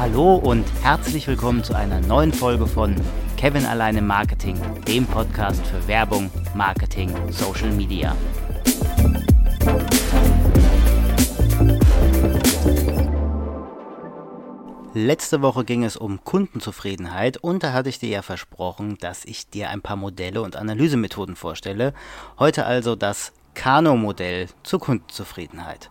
Hallo und herzlich willkommen zu einer neuen Folge von Kevin alleine Marketing, dem Podcast für Werbung, Marketing, Social Media. Letzte Woche ging es um Kundenzufriedenheit und da hatte ich dir ja versprochen, dass ich dir ein paar Modelle und Analysemethoden vorstelle. Heute also das Kano-Modell zur Kundenzufriedenheit.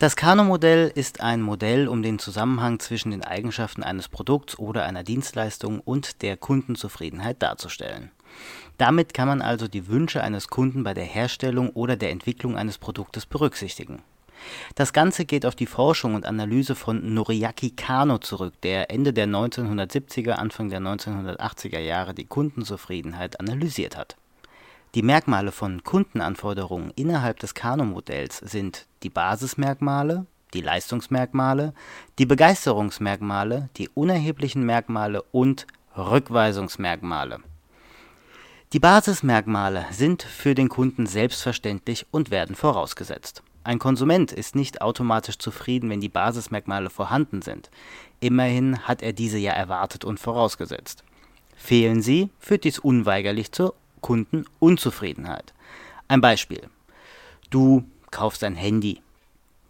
Das Kano-Modell ist ein Modell, um den Zusammenhang zwischen den Eigenschaften eines Produkts oder einer Dienstleistung und der Kundenzufriedenheit darzustellen. Damit kann man also die Wünsche eines Kunden bei der Herstellung oder der Entwicklung eines Produktes berücksichtigen. Das Ganze geht auf die Forschung und Analyse von Noriaki Kano zurück, der Ende der 1970er, Anfang der 1980er Jahre die Kundenzufriedenheit analysiert hat. Die Merkmale von Kundenanforderungen innerhalb des Kano-Modells sind die Basismerkmale, die Leistungsmerkmale, die Begeisterungsmerkmale, die unerheblichen Merkmale und Rückweisungsmerkmale. Die Basismerkmale sind für den Kunden selbstverständlich und werden vorausgesetzt. Ein Konsument ist nicht automatisch zufrieden, wenn die Basismerkmale vorhanden sind. Immerhin hat er diese ja erwartet und vorausgesetzt. Fehlen sie, führt dies unweigerlich zur Kundenunzufriedenheit. Ein Beispiel. Du kaufst ein Handy.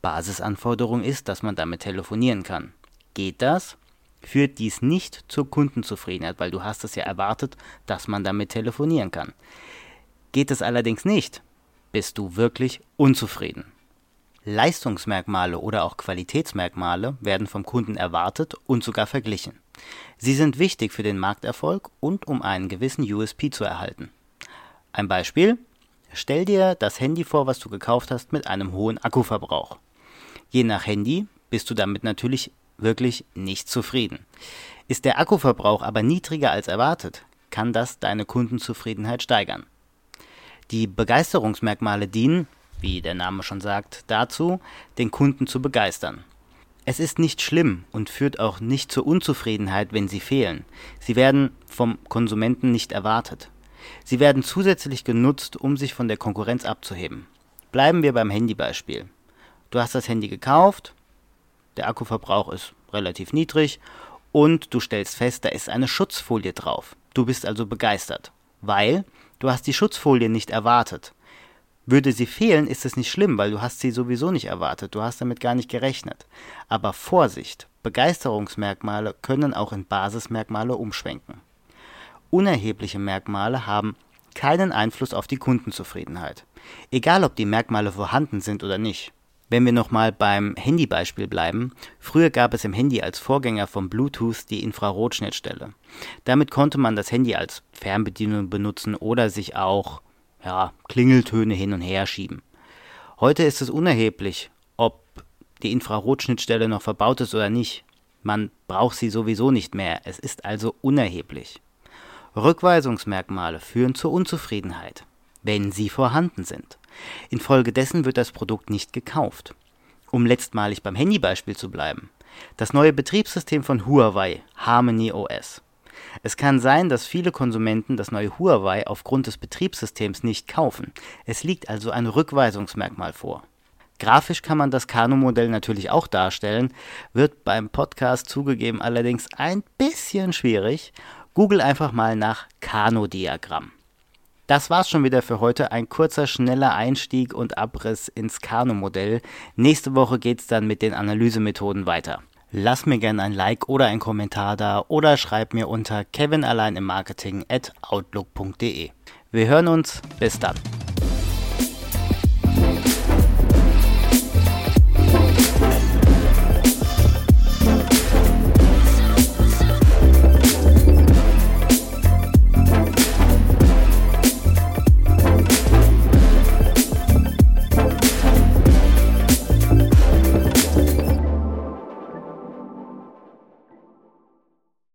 Basisanforderung ist, dass man damit telefonieren kann. Geht das? Führt dies nicht zur Kundenzufriedenheit, weil du hast es ja erwartet, dass man damit telefonieren kann. Geht es allerdings nicht, bist du wirklich unzufrieden. Leistungsmerkmale oder auch Qualitätsmerkmale werden vom Kunden erwartet und sogar verglichen. Sie sind wichtig für den Markterfolg und um einen gewissen USP zu erhalten. Ein Beispiel. Stell dir das Handy vor, was du gekauft hast, mit einem hohen Akkuverbrauch. Je nach Handy bist du damit natürlich wirklich nicht zufrieden. Ist der Akkuverbrauch aber niedriger als erwartet, kann das deine Kundenzufriedenheit steigern. Die Begeisterungsmerkmale dienen, wie der Name schon sagt, dazu, den Kunden zu begeistern. Es ist nicht schlimm und führt auch nicht zur Unzufriedenheit, wenn sie fehlen. Sie werden vom Konsumenten nicht erwartet. Sie werden zusätzlich genutzt, um sich von der Konkurrenz abzuheben. Bleiben wir beim Handybeispiel. Du hast das Handy gekauft, der Akkuverbrauch ist relativ niedrig und du stellst fest, da ist eine Schutzfolie drauf. Du bist also begeistert, weil du hast die Schutzfolie nicht erwartet. Würde sie fehlen, ist es nicht schlimm, weil du hast sie sowieso nicht erwartet, du hast damit gar nicht gerechnet. Aber Vorsicht, Begeisterungsmerkmale können auch in Basismerkmale umschwenken. Unerhebliche Merkmale haben keinen Einfluss auf die Kundenzufriedenheit. Egal ob die Merkmale vorhanden sind oder nicht. Wenn wir nochmal beim Handybeispiel bleiben, früher gab es im Handy als Vorgänger von Bluetooth die Infrarotschnittstelle. Damit konnte man das Handy als Fernbedienung benutzen oder sich auch ja, Klingeltöne hin und her schieben. Heute ist es unerheblich, ob die Infrarotschnittstelle noch verbaut ist oder nicht. Man braucht sie sowieso nicht mehr. Es ist also unerheblich. Rückweisungsmerkmale führen zur Unzufriedenheit, wenn sie vorhanden sind. Infolgedessen wird das Produkt nicht gekauft. Um letztmalig beim Handybeispiel zu bleiben. Das neue Betriebssystem von Huawei, Harmony OS, es kann sein, dass viele Konsumenten das neue Huawei aufgrund des Betriebssystems nicht kaufen. Es liegt also ein Rückweisungsmerkmal vor. Grafisch kann man das Kano-Modell natürlich auch darstellen, wird beim Podcast zugegeben allerdings ein bisschen schwierig. Google einfach mal nach Kano-Diagramm. Das war's schon wieder für heute. Ein kurzer, schneller Einstieg und Abriss ins Kano-Modell. Nächste Woche geht's dann mit den Analysemethoden weiter. Lass mir gerne ein Like oder einen Kommentar da oder schreib mir unter kevinalleinim Marketing at outlook.de. Wir hören uns, bis dann.